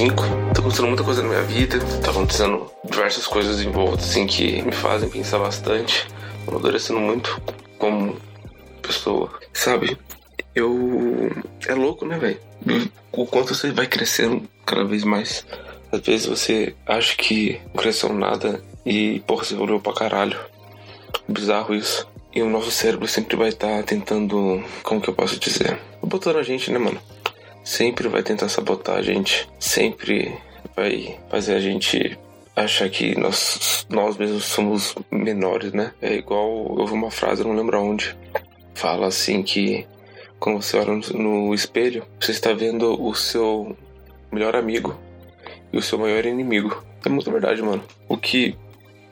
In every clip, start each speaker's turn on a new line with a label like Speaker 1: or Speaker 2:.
Speaker 1: 5. Tá acontecendo muita coisa na minha vida, tá acontecendo diversas coisas em volta, assim, que me fazem pensar bastante. Eu amadurecendo muito como pessoa, sabe? Eu. É louco, né, velho? O quanto você vai crescendo cada vez mais. Às vezes você acha que não cresceu nada e, porra, você evoluiu pra caralho. Bizarro isso. E o nosso cérebro sempre vai estar tá tentando. Como que eu posso dizer? Botando a gente, né, mano? Sempre vai tentar sabotar a gente. Sempre vai fazer a gente achar que nós, nós mesmos somos menores, né? É igual. Eu vi uma frase, não lembro aonde. Fala assim que quando você olha no espelho, você está vendo o seu melhor amigo e o seu maior inimigo. É muito verdade, mano. O que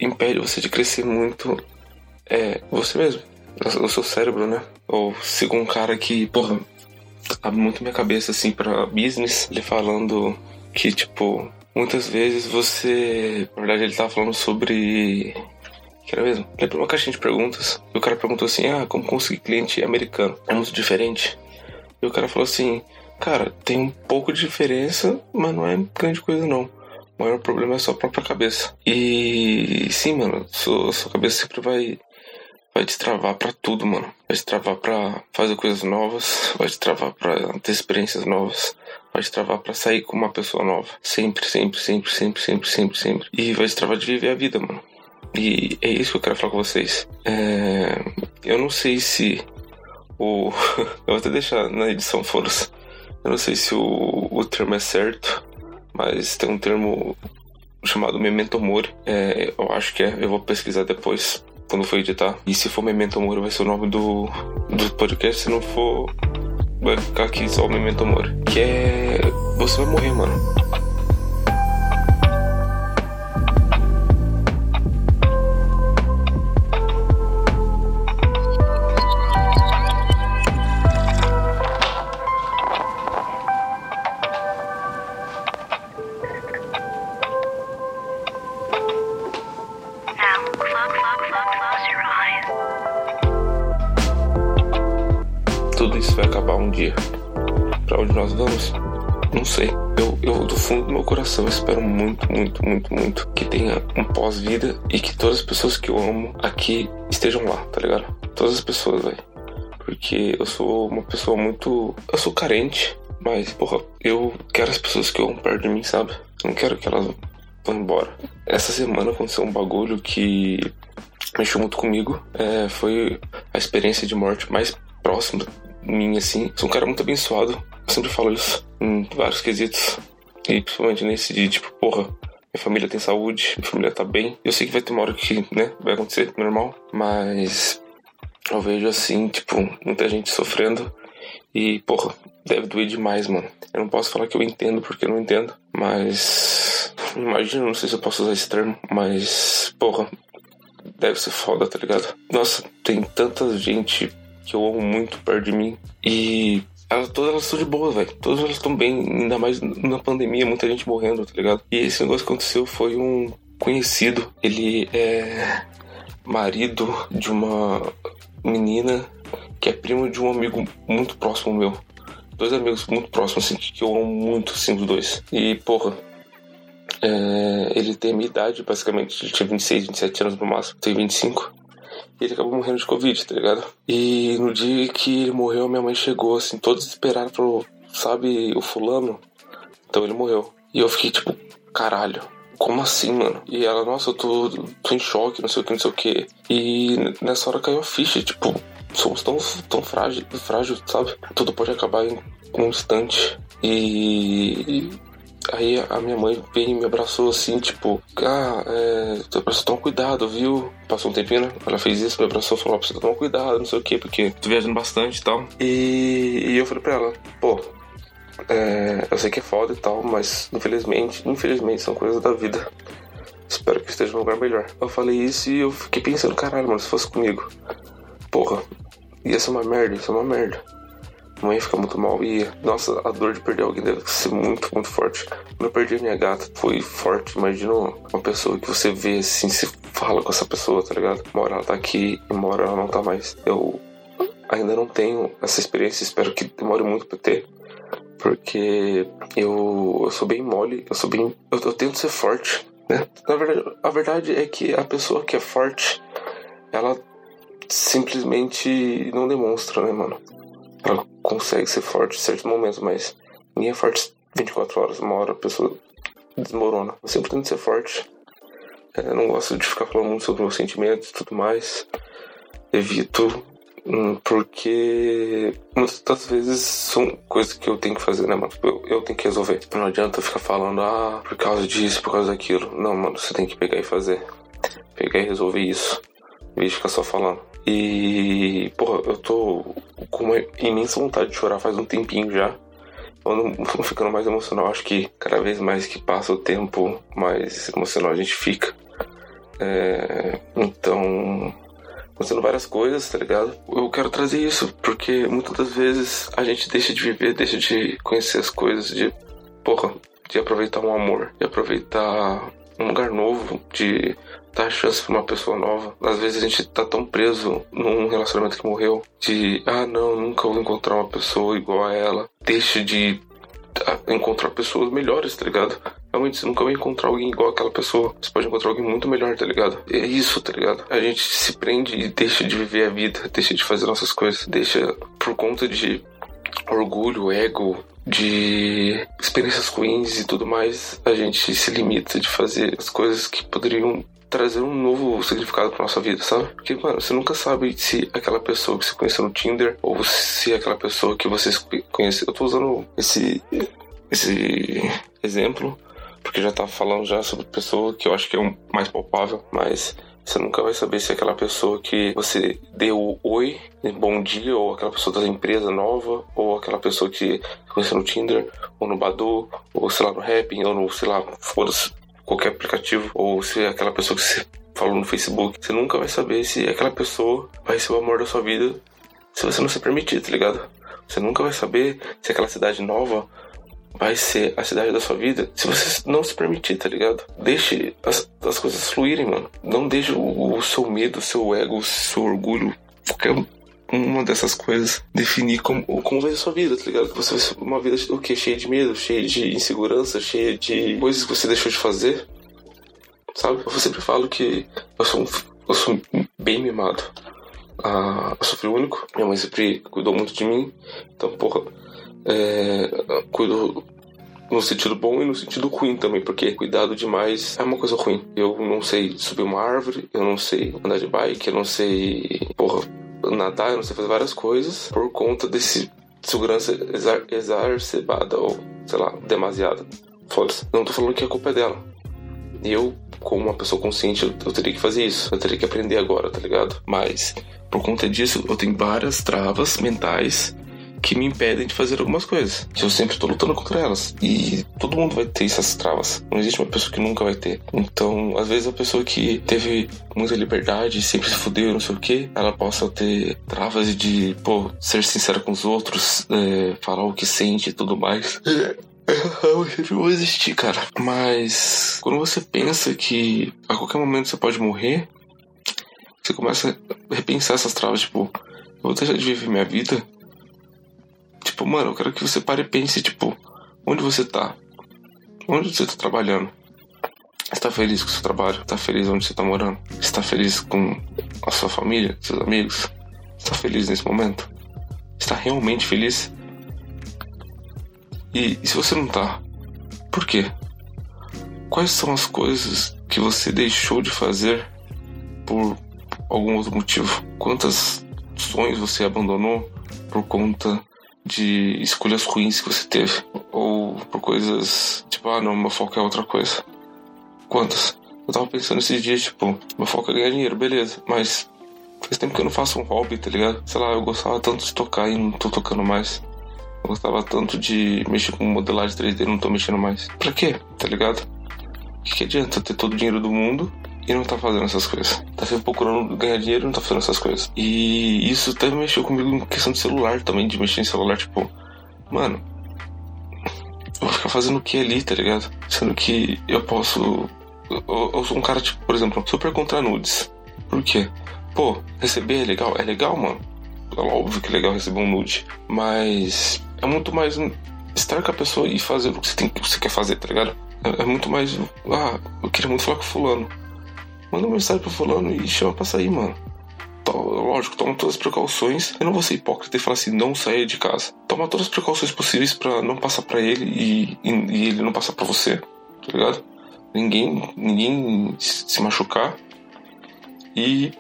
Speaker 1: impede você de crescer muito é você mesmo. O seu cérebro, né? Ou sigo um cara que, porra, abre muito minha cabeça assim para business, ele falando que, tipo, muitas vezes você. Na verdade, ele tava falando sobre. Que era mesmo? Ele abriu uma caixinha de perguntas. E o cara perguntou assim: Ah, como conseguir cliente americano? É muito diferente. E o cara falou assim: Cara, tem um pouco de diferença, mas não é grande coisa não. O maior problema é a sua própria cabeça. E sim, mano, sua, sua cabeça sempre vai vai te travar para tudo, mano. Vai te travar para fazer coisas novas, vai te travar para ter experiências novas, vai te travar para sair com uma pessoa nova. Sempre, sempre, sempre, sempre, sempre, sempre, sempre. E vai te travar de viver a vida, mano. E é isso que eu quero falar com vocês. É... Eu não sei se o. eu vou até deixar na edição força. Eu não sei se o, o termo é certo, mas tem um termo chamado Memento Mori. É, eu acho que é, eu vou pesquisar depois quando for editar. E se for Memento Mori vai ser o nome do, do podcast, se não for, vai ficar aqui só Memento Mori. Que é. Você vai morrer, mano. Sei. Eu, eu, do fundo do meu coração, espero muito, muito, muito, muito que tenha um pós-vida e que todas as pessoas que eu amo aqui estejam lá, tá ligado? Todas as pessoas, velho. Porque eu sou uma pessoa muito. Eu sou carente, mas, porra, eu quero as pessoas que eu amo perto de mim, sabe? Eu não quero que elas vão embora. Essa semana aconteceu um bagulho que mexeu muito comigo. É, foi a experiência de morte mais próxima minha, assim. Sou um cara muito abençoado. Eu sempre falo isso em vários quesitos. E principalmente nesse de, tipo, porra, minha família tem saúde, minha família tá bem. Eu sei que vai ter uma hora que, né, vai acontecer, normal. Mas eu vejo assim, tipo, muita gente sofrendo. E, porra, deve doer demais, mano. Eu não posso falar que eu entendo porque eu não entendo. Mas. Imagina, não sei se eu posso usar esse termo, mas. Porra, deve ser foda, tá ligado? Nossa, tem tanta gente que eu amo muito perto de mim. E elas, todas elas estão de boa, velho. Todas elas estão bem, ainda mais na pandemia, muita gente morrendo, tá ligado? E esse negócio que aconteceu foi um conhecido. Ele é marido de uma menina que é primo de um amigo muito próximo meu. Dois amigos muito próximos, assim, que eu amo muito, assim, os dois. E, porra, é, ele tem a minha idade, basicamente. Ele tinha 26, 27 anos no máximo. Tem 25. E ele acabou morrendo de Covid, tá ligado? E no dia que ele morreu, minha mãe chegou, assim, toda desesperada, falou: Sabe o fulano? Então ele morreu. E eu fiquei tipo: Caralho, como assim, mano? E ela, nossa, eu tô, tô em choque, não sei o que, não sei o que. E nessa hora caiu a ficha, tipo, somos tão, tão frágil, frágil, sabe? Tudo pode acabar em um instante. E Aí a minha mãe veio e me abraçou assim, tipo, ah, é, precisa tomar cuidado, viu? Passou um tempinho, né? Ela fez isso, me abraçou falou, precisa tomar cuidado, não sei o quê, porque tô viajando bastante e tal. E, e eu falei pra ela, pô, é, eu sei que é foda e tal, mas infelizmente, infelizmente são coisas da vida. Espero que esteja num lugar melhor. Eu falei isso e eu fiquei pensando, caralho, mano, se fosse comigo, porra, ia ser uma merda, ia ser uma merda mãe fica muito mal. E, nossa, a dor de perder alguém deve ser muito, muito forte. Quando eu perdi minha gata, foi forte. Imagina uma pessoa que você vê assim, se fala com essa pessoa, tá ligado? Uma hora ela tá aqui e uma hora ela não tá mais. Eu ainda não tenho essa experiência, espero que demore muito pra ter. Porque eu, eu sou bem mole, eu sou bem. Eu, eu tento ser forte, né? Na verdade, a verdade é que a pessoa que é forte, ela simplesmente não demonstra, né, mano? Ela consegue ser forte em certos momentos, mas ninguém é forte 24 horas, uma hora a pessoa desmorona. Eu sempre tento ser forte. É, não gosto de ficar falando muito sobre meus sentimentos e tudo mais. Evito hum, porque muitas das vezes são coisas que eu tenho que fazer, né, mano? Eu, eu tenho que resolver. Não adianta ficar falando, ah, por causa disso, por causa daquilo. Não, mano, você tem que pegar e fazer. Pegar e resolver isso. Em vez de ficar só falando. E, porra, eu tô com uma imensa vontade de chorar faz um tempinho já. Quando ficando mais emocional, acho que cada vez mais que passa o tempo, mais emocional a gente fica. É, então, acontecendo várias coisas, tá ligado? Eu quero trazer isso, porque muitas das vezes a gente deixa de viver, deixa de conhecer as coisas, de, porra, de aproveitar um amor, de aproveitar um lugar novo, de dar chance pra uma pessoa nova. Às vezes a gente tá tão preso num relacionamento que morreu, de, ah, não, nunca vou encontrar uma pessoa igual a ela. Deixa de ah, encontrar pessoas melhores, tá ligado? Realmente, você nunca vai encontrar alguém igual aquela pessoa. Você pode encontrar alguém muito melhor, tá ligado? É isso, tá ligado? A gente se prende e deixa de viver a vida, deixa de fazer nossas coisas, deixa por conta de orgulho, ego, de experiências ruins e tudo mais, a gente se limita de fazer as coisas que poderiam trazer um novo significado pra nossa vida, sabe? Porque, mano, você nunca sabe se aquela pessoa que você conheceu no Tinder ou se aquela pessoa que você conheceu. Eu tô usando esse, esse exemplo porque já tá falando já sobre pessoa que eu acho que é o mais palpável, mas você nunca vai saber se aquela pessoa que você deu oi, bom dia, ou aquela pessoa da empresa nova, ou aquela pessoa que conheceu no Tinder, ou no Badu, ou sei lá, no Rapping, ou no, sei lá, foda-se, qualquer aplicativo, ou se é aquela pessoa que você falou no Facebook. Você nunca vai saber se aquela pessoa vai ser o amor da sua vida se você não se permitir, tá ligado? Você nunca vai saber se aquela cidade nova vai ser a cidade da sua vida se você não se permitir, tá ligado? Deixe as, as coisas fluírem, mano. Não deixe o, o seu medo, o seu ego, o seu orgulho, qualquer uma dessas coisas definir como, como vai ser a sua vida, tá ligado? Você vai ser uma vida o quê? Cheia de medo, cheia de insegurança, cheia de coisas que você deixou de fazer. Sabe? Eu sempre falo que eu sou, um, eu sou bem mimado. Ah, eu sou filho único, minha mãe sempre cuidou muito de mim. Então, porra, é, cuido no sentido bom e no sentido ruim também, porque cuidado demais é uma coisa ruim. Eu não sei subir uma árvore, eu não sei andar de bike, eu não sei, porra, nadar, eu não sei fazer várias coisas por conta desse segurança exacerbada ou, sei lá, demasiada. Foda-se. Não tô falando que a culpa é dela. Eu, como uma pessoa consciente, eu, eu teria que fazer isso. Eu teria que aprender agora, tá ligado? Mas, por conta disso, eu tenho várias travas mentais que me impedem de fazer algumas coisas. Eu sempre estou lutando contra elas. E todo mundo vai ter essas travas. Não existe uma pessoa que nunca vai ter. Então, às vezes, a pessoa que teve muita liberdade, sempre se fudeu, não sei o que, ela possa ter travas de, pô, ser sincera com os outros, é, falar o que sente e tudo mais. não vai existir, cara. Mas quando você pensa que a qualquer momento você pode morrer, você começa a repensar essas travas, tipo, eu vou deixar de viver minha vida Tipo, mano, eu quero que você pare e pense, tipo, onde você tá? Onde você tá trabalhando? Você tá feliz com o seu trabalho? Tá feliz onde você tá morando? Você tá feliz com a sua família, seus amigos? Você tá feliz nesse momento? Você tá realmente feliz? E, e se você não tá, por quê? Quais são as coisas que você deixou de fazer por algum outro motivo? Quantas sonhos você abandonou por conta de escolhas ruins que você teve. Ou por coisas tipo, ah não, meu foco é outra coisa. Quantas? Eu tava pensando esses dias, tipo, meu foco é ganhar dinheiro, beleza, mas faz tempo que eu não faço um hobby, tá ligado? Sei lá, eu gostava tanto de tocar e não tô tocando mais. Eu gostava tanto de mexer com modelagem 3D e não tô mexendo mais. Pra quê? Tá ligado? O que, que adianta ter todo o dinheiro do mundo e não tá fazendo essas coisas. Tá sempre procurando ganhar dinheiro e não tá fazendo essas coisas. E isso até mexeu comigo em questão de celular também, de mexer em celular, tipo, mano, vou ficar fazendo o que ali, tá ligado? Sendo que eu posso. Eu, eu, sou um cara, tipo, por exemplo, super contra nudes. Por quê? Pô, receber é legal? É legal, mano. É óbvio que é legal receber um nude. Mas é muito mais estar com a pessoa e fazer o que você, tem, que você quer fazer, tá ligado? É, é, muito mais. Ah, eu queria muito falar com fulano. Manda uma mensagem pro fulano e chama pra sair, mano. Lógico, toma todas as precauções. Eu não vou ser hipócrita e falar assim, não saia de casa. Toma todas as precauções possíveis para não passar para ele e, e, e, ele não passar para você, tá ligado? Ninguém, ninguém se machucar. E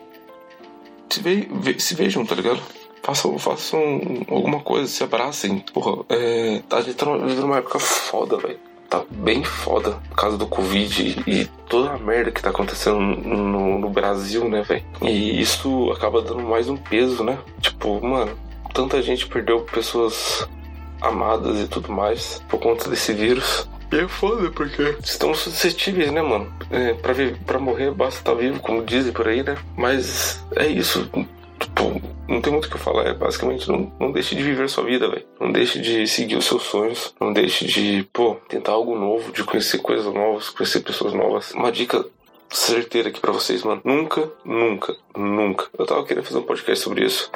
Speaker 1: se, ve, se vejam, tá ligado? Façam, façam alguma coisa, se abracem. Porra, é, a gente tá vivendo uma época foda, velho. Tá bem foda por causa do Covid e toda a merda que tá acontecendo no, no Brasil, né, velho? E isso acaba dando mais um peso, né? Tipo, mano, tanta gente perdeu pessoas amadas e tudo mais por conta desse vírus. E é foda, porque estão suscetíveis, né, mano? É, pra, pra morrer basta estar tá vivo, como dizem por aí, né? Mas é isso. Tipo, não tem muito o que eu falar. É basicamente não, não deixe de viver sua vida, velho. Não deixe de seguir os seus sonhos. Não deixe de, pô, tentar algo novo, de conhecer coisas novas, conhecer pessoas novas. Uma dica certeira aqui para vocês, mano. Nunca, nunca, nunca. Eu tava querendo fazer um podcast sobre isso,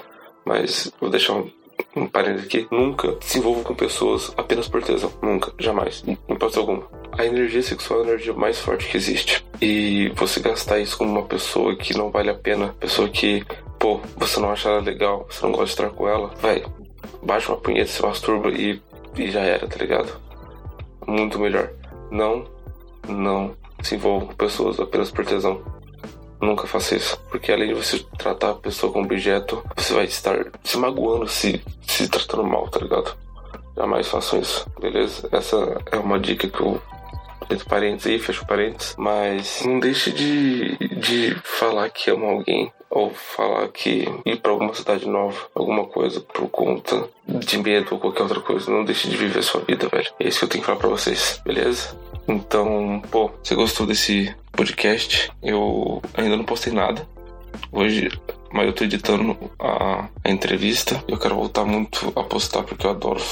Speaker 1: mas vou deixar um um parênteses aqui, nunca se envolva com pessoas apenas por tesão. Nunca, jamais, em hipótese alguma. A energia sexual é a energia mais forte que existe. E você gastar isso com uma pessoa que não vale a pena, pessoa que, pô, você não acha ela legal, você não gosta de estar com ela, vai, baixa uma punheta, se masturba e, e já era, tá ligado? Muito melhor. Não, não se envolva com pessoas apenas por tesão. Nunca faça isso. Porque além de você tratar a pessoa como objeto, você vai estar se magoando, se, se tratando mal, tá ligado? Jamais façam isso, beleza? Essa é uma dica que eu entre parênteses aí, fecho parênteses. Mas não deixe de, de falar que ama alguém ou falar que ir para alguma cidade nova, alguma coisa por conta de medo ou qualquer outra coisa. Não deixe de viver a sua vida, velho. É isso que eu tenho que falar pra vocês, beleza? Então, pô, você gostou desse podcast? Eu ainda não postei nada. Hoje, mas eu tô editando a entrevista. Eu quero voltar muito a postar porque eu adoro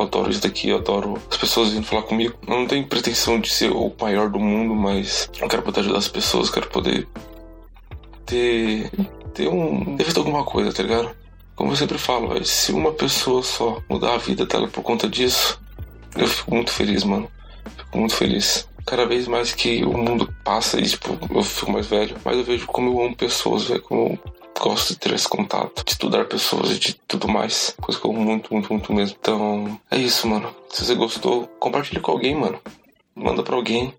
Speaker 1: eu adoro isso daqui, eu adoro as pessoas vindo falar comigo. Eu não tenho pretensão de ser o maior do mundo, mas eu quero poder ajudar as pessoas, quero poder ter. ter um. ter feito alguma coisa, tá ligado? Como eu sempre falo, véio, se uma pessoa só mudar a vida dela por conta disso, eu fico muito feliz, mano. Fico muito feliz. Cada vez mais que o mundo passa e, tipo, eu fico mais velho, mas eu vejo como eu amo pessoas, velho. Como gosto de ter esse contato, de estudar pessoas e de tudo mais. Coisa que eu muito, muito, muito mesmo. Então, é isso, mano. Se você gostou, compartilhe com alguém, mano. Manda pra alguém.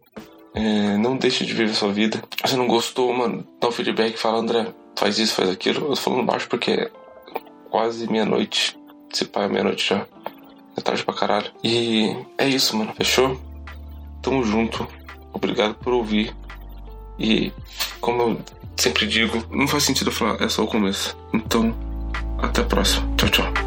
Speaker 1: É, não deixe de viver a sua vida. Se não gostou, mano, dá um feedback, fala, André, faz isso, faz aquilo. Eu tô falando baixo porque é quase meia-noite. Se pá, é meia-noite já. É tarde pra caralho. E é isso, mano. Fechou? Tamo junto. Obrigado por ouvir. E como eu sempre digo, não faz sentido falar, é só o começo. Então, até a próxima. Tchau, tchau.